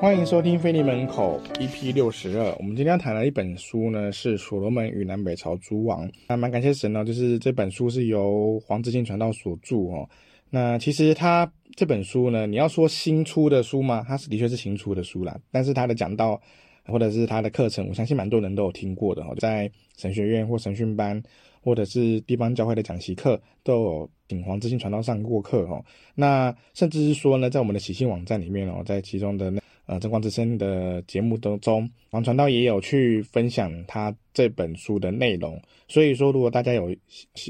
欢迎收听《菲利门口》EP 六十二。我们今天要谈的一本书呢，是《所罗门与南北朝诸王》。那蛮感谢神呢，就是这本书是由黄志进传道所著哦。那其实他这本书呢，你要说新出的书吗？它是的确是新出的书啦。但是他的讲道或者是他的课程，我相信蛮多人都有听过的哈，在神学院或神训班，或者是地方教会的讲习课，都有请黄志进传道上过课哦。那甚至是说呢，在我们的喜信网站里面哦，在其中的那。呃，真光之声的节目当中，王传道也有去分享他这本书的内容。所以说，如果大家有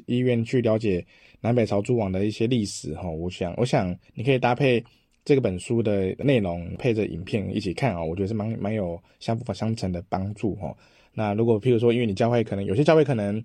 意愿去了解南北朝诸王的一些历史哈，我想，我想你可以搭配这个本书的内容，配着影片一起看啊，我觉得是蛮蛮有相辅相成的帮助哈。那如果譬如说，因为你教会可能有些教会可能。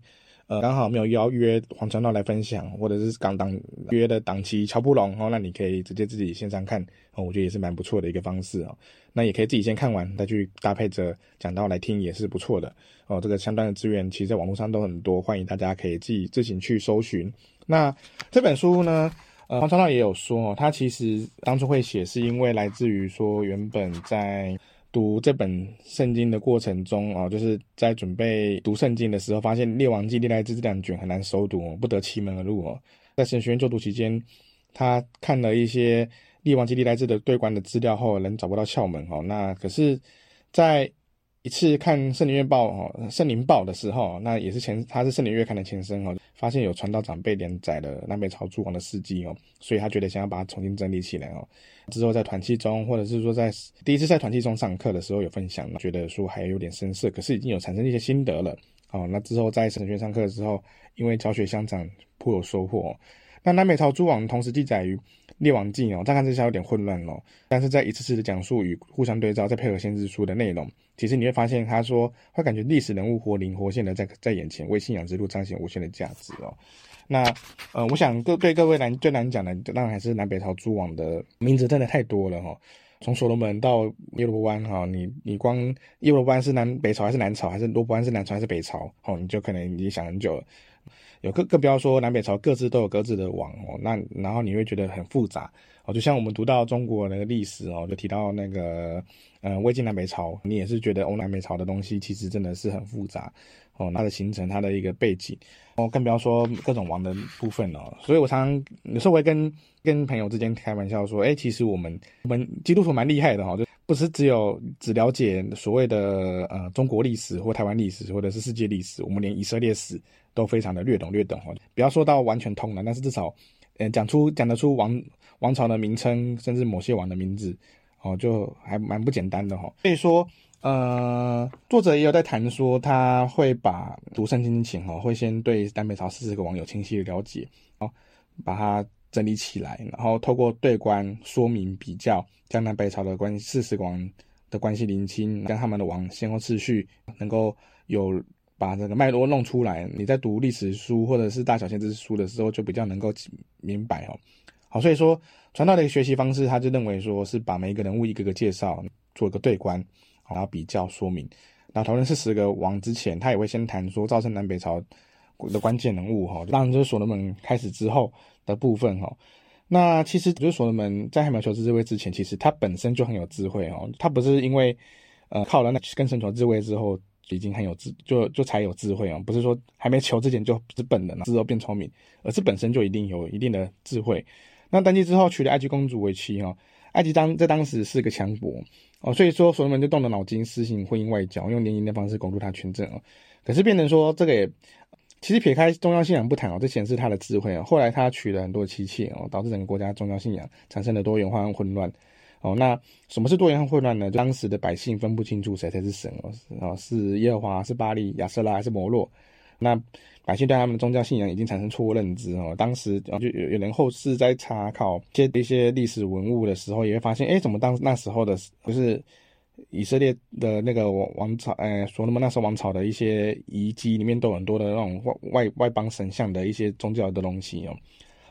呃，刚好没有邀约黄传道来分享，或者是刚当约的档期乔不拢哦，那你可以直接自己线上看哦，我觉得也是蛮不错的一个方式哦。那也可以自己先看完，再去搭配着讲道来听，也是不错的哦。这个相关的资源其实在网络上都很多，欢迎大家可以自己自行去搜寻。那这本书呢，呃，黄传道也有说哦，他其实当初会写是因为来自于说原本在。读这本圣经的过程中哦，就是在准备读圣经的时候，发现《列王纪》历代志这两卷很难熟读，不得其门而入哦。在神学院就读期间，他看了一些《列王纪》历代志的对关的资料后，仍找不到窍门哦。那可是，在一次看圣灵月报哦，圣灵报的时候，那也是前，他是圣灵月刊的前身哦，发现有传道长辈连载了南北朝诸王的事迹哦，所以他觉得想要把它重新整理起来哦。之后在团契中，或者是说在第一次在团契中上课的时候有分享，觉得说还有点生涩，可是已经有产生一些心得了哦。那之后在神学院上课的时候，因为教学相长，颇有收获。那南北朝诸王同时记载于列王纪哦，乍看之下有点混乱哦，但是在一次次的讲述与互相对照，再配合先知书的内容，其实你会发现，他说会感觉历史人物活灵活现的在在眼前，为信仰之路彰显无限的价值哦。那呃，我想各对各位难最难讲的，当然还是南北朝诸王的名字真的太多了哈、哦，从所罗门到耶罗波安哈，你你光耶罗波安是南北朝还是南朝，还是罗波安是南朝还是北朝哦，你就可能已经想很久了。有更更不要说南北朝各自都有各自的王哦，那然后你会觉得很复杂哦，就像我们读到中国那个历史哦，就提到那个呃魏晋南北朝，你也是觉得欧南北朝的东西其实真的是很复杂哦，它的形成它的一个背景哦，更不要说各种王的部分哦，所以我常常有时候会跟跟朋友之间开玩笑说，哎，其实我们我们基督徒蛮厉害的哈，就不是只有只了解所谓的呃中国历史或台湾历史或者是世界历史，我们连以色列史。都非常的略懂略懂哈，不要说到完全通了，但是至少，呃，讲出讲得出王王朝的名称，甚至某些王的名字，哦，就还蛮不简单的哈。所以说，呃，作者也有在谈说，他会把读圣经前哦，会先对南北朝四十个王有清晰的了解，哦，把它整理起来，然后透过对观说明比较，将南北朝的关系四十王的关系厘清，跟他们的王先后次序能够有。把这个脉络弄出来，你在读历史书或者是大小先知书的时候，就比较能够明白哦。好，所以说传道的一个学习方式，他就认为说是把每一个人物一个个介绍，做一个对观，然后比较说明。那讨论四十个王之前，他也会先谈说造成南北朝的关键人物哈。当然就是所罗门开始之后的部分哈。那其实就是所罗门在还没有求知智慧之前，其实他本身就很有智慧哦。他不是因为呃靠了那跟神求智慧之后。已经很有智，就就才有智慧哦，不是说还没求之前就不是笨的，之后变聪明，而是本身就一定有一定的智慧。那登基之后娶了埃及公主为妻哦，埃及当在当时是个强国哦，所以说所罗门就动了脑筋，实行婚姻外交，用联姻的方式巩固他权政哦。可是变成说这个也，其实撇开宗教信仰不谈哦，这显示他的智慧哦。后来他娶了很多妻妾哦，导致整个国家宗教信仰产生了多元化和混乱。哦，那什么是多元和混乱呢？当时的百姓分不清楚谁才是神哦，哦，是耶和华，是巴力、亚瑟拉还是摩洛？那百姓对他们的宗教信仰已经产生错误认知哦。当时就有有人后世在查考这一些历史文物的时候，也会发现，哎，怎么当那时候的不是以色列的那个王朝？哎，所罗门那时候王朝的一些遗迹里面都有很多的那种外外外邦神像的一些宗教的东西哦。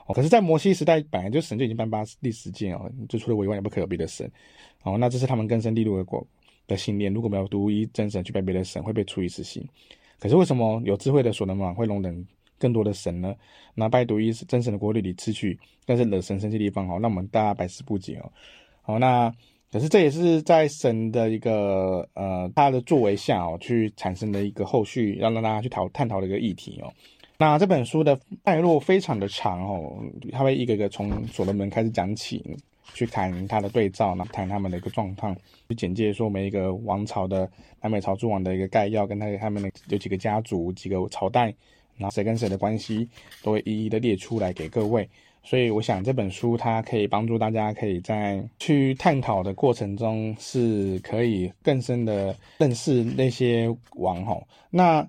哦，可是，在摩西时代，本来就神就已经颁发第十诫哦，就除了我以外，也不可有别的神。哦，那这是他们根深蒂固的国的信念。如果没有独一真神去拜别的神，会被处以死刑。可是为什么有智慧的所罗门会容忍更多的神呢？那拜独一真神的国度里，里次序，但是惹神生气的地方哦，那我们大家百思不解哦。好，那可是这也是在神的一个呃他的作为下哦，去产生的一个后续，要让大家去讨探讨的一个议题哦。那这本书的脉络非常的长哦，他会一个一个从所罗门开始讲起，去谈他的对照，那谈他们的一个状况，去简介说每一个王朝的南北朝诸王的一个概要，跟他他们的有几个家族、几个朝代，然后谁跟谁的关系，都会一一的列出来给各位。所以我想这本书它可以帮助大家，可以在去探讨的过程中，是可以更深的认识那些王吼。那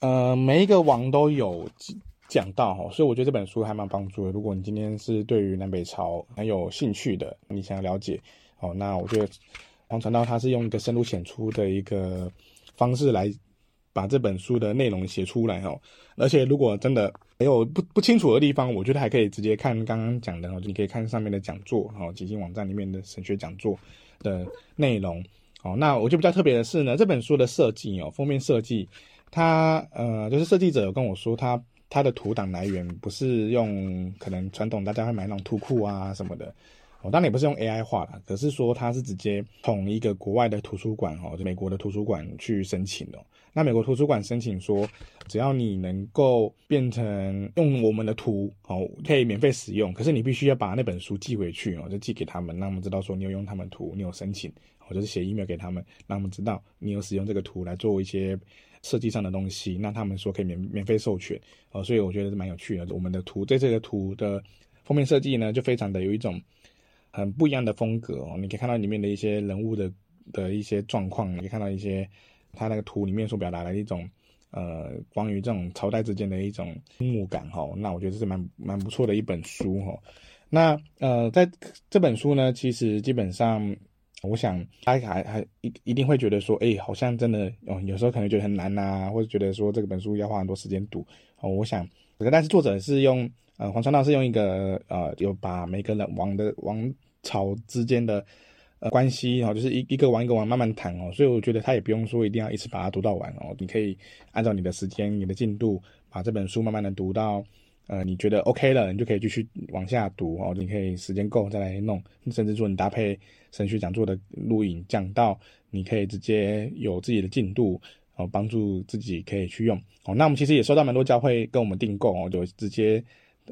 呃，每一个王都有讲到吼，所以我觉得这本书还蛮帮助的。如果你今天是对于南北朝很有兴趣的，你想要了解哦，那我觉得黄传道他是用一个深入浅出的一个方式来把这本书的内容写出来哦。而且如果真的没有不不清楚的地方，我觉得还可以直接看刚刚讲的哦，你可以看上面的讲座哦，基金网站里面的神学讲座的内容哦。那我就比较特别的是呢，这本书的设计哦，封面设计，它呃，就是设计者有跟我说，他他的图档来源不是用可能传统大家会买那种图库啊什么的。哦，当然也不是用 AI 画的，可是说它是直接从一个国外的图书馆哦，美国的图书馆去申请的。那美国图书馆申请说，只要你能够变成用我们的图哦，可以免费使用，可是你必须要把那本书寄回去哦，就寄给他们，让他们知道说你有用他们图，你有申请，哦，就是写 email 给他们，让他们知道你有使用这个图来做一些设计上的东西，那他们说可以免免费授权哦，所以我觉得是蛮有趣的。我们的图在这个图的封面设计呢，就非常的有一种。很不一样的风格哦，你可以看到里面的一些人物的的一些状况，你可以看到一些他那个图里面所表达的一种呃关于这种朝代之间的一种倾慕感哈。那我觉得这是蛮蛮不错的一本书哈。那呃在这本书呢，其实基本上我想大家还还一一定会觉得说，哎，好像真的哦，有时候可能觉得很难呐，或者觉得说这个本书要花很多时间读哦。我想，但是作者是用。呃，黄川道是用一个呃，有把每个人王的王朝之间的呃关系哦，就是一一个王一个王慢慢谈哦，所以我觉得他也不用说一定要一次把它读到完哦，你可以按照你的时间、你的进度，把这本书慢慢的读到呃你觉得 OK 了，你就可以继续往下读哦，你可以时间够再来弄，甚至说你搭配神学讲座的录影讲到，你可以直接有自己的进度帮助自己可以去用哦。那我们其实也收到蛮多教会跟我们订购哦，就直接。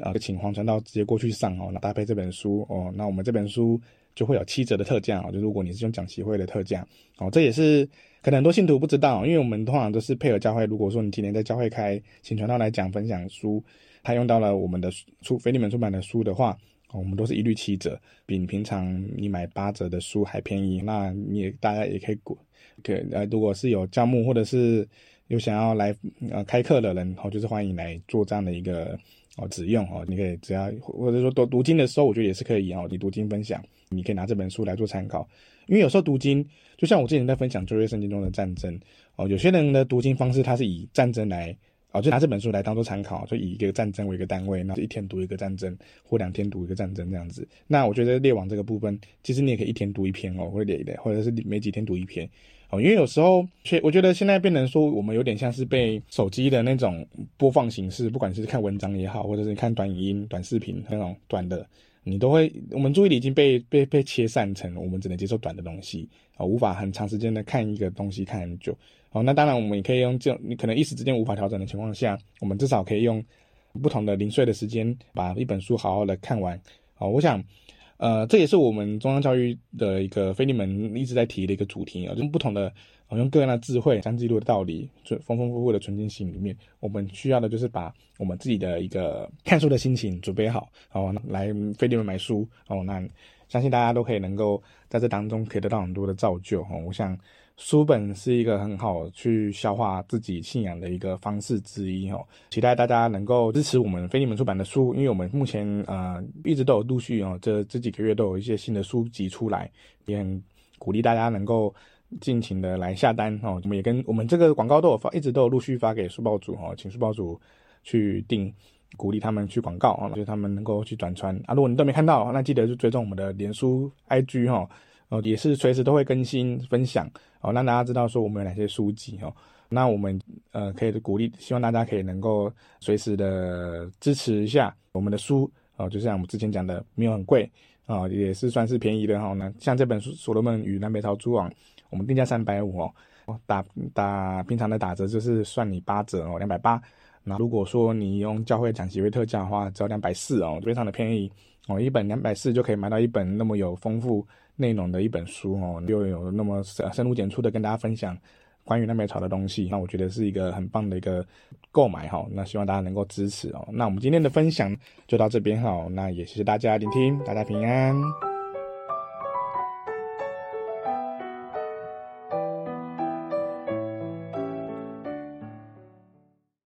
啊，请黄传道直接过去上哦，那搭配这本书哦，那我们这本书就会有七折的特价哦，就如果你是用讲习会的特价哦，这也是可能很多信徒不知道，因为我们通常都是配合教会，如果说你今天在教会开，请传道来讲分享书，他用到了我们的出非利门出版的书的话，我们都是一律七折，比平常你买八折的书还便宜。那你也大家也可以过，可呃，如果是有教牧或者是有想要来呃开课的人，哦，就是欢迎来做这样的一个。哦，只用哦，你可以只要或者说读读经的时候，我觉得也是可以哦。你读经分享，你可以拿这本书来做参考，因为有时候读经，就像我之前在分享旧约圣经中的战争哦，有些人的读经方式他是以战争来哦，就拿这本书来当做参考，就以一个战争为一个单位，那一天读一个战争，或两天读一个战争这样子。那我觉得列王这个部分，其实你也可以一天读一篇哦，或者列或者是每几天读一篇。哦，因为有时候，我觉得现在变成说，我们有点像是被手机的那种播放形式，不管是看文章也好，或者是看短影音、短视频那种短的，你都会，我们注意力已经被被被切散成，我们只能接受短的东西，啊，无法很长时间的看一个东西看很久。哦，那当然我们也可以用这种，你可能一时之间无法调整的情况下，我们至少可以用不同的零碎的时间，把一本书好好的看完。哦，我想。呃，这也是我们中央教育的一个非利门一直在提的一个主题啊，用不同的，用各样的智慧、三记录的道理、就丰丰富富的存进心里面，我们需要的就是把我们自己的一个看书的心情准备好，哦，来非利门买书，哦，那相信大家都可以能够在这当中可以得到很多的造就，哦，我想。书本是一个很好去消化自己信仰的一个方式之一哦，期待大家能够支持我们腓利门出版的书，因为我们目前呃一直都有陆续哦，这这几个月都有一些新的书籍出来，也很鼓励大家能够尽情的来下单哦。我们也跟我们这个广告都有发，一直都有陆续发给书报组哦，请书报组去订，鼓励他们去广告啊，就是他们能够去转传啊。如果你都没看到，那记得就追踪我们的脸书 IG 哈。哦，也是随时都会更新分享哦，让大家知道说我们有哪些书籍哦。那我们呃可以鼓励，希望大家可以能够随时的支持一下我们的书哦。就像我们之前讲的，没有很贵啊，也是算是便宜的哈。那像这本书《所罗门与南北朝诸王》，我们定价三百五哦，打打平常的打折就是算你八折哦，两百八。那如果说你用教会讲习会特价的话，只要两百四哦，非常的便宜哦，一本两百四就可以买到一本那么有丰富内容的一本书哦，又有那么深深入浅出的跟大家分享关于南北朝的东西，那我觉得是一个很棒的一个购买哈。那希望大家能够支持哦。那我们今天的分享就到这边哈，那也谢谢大家聆听，大家平安。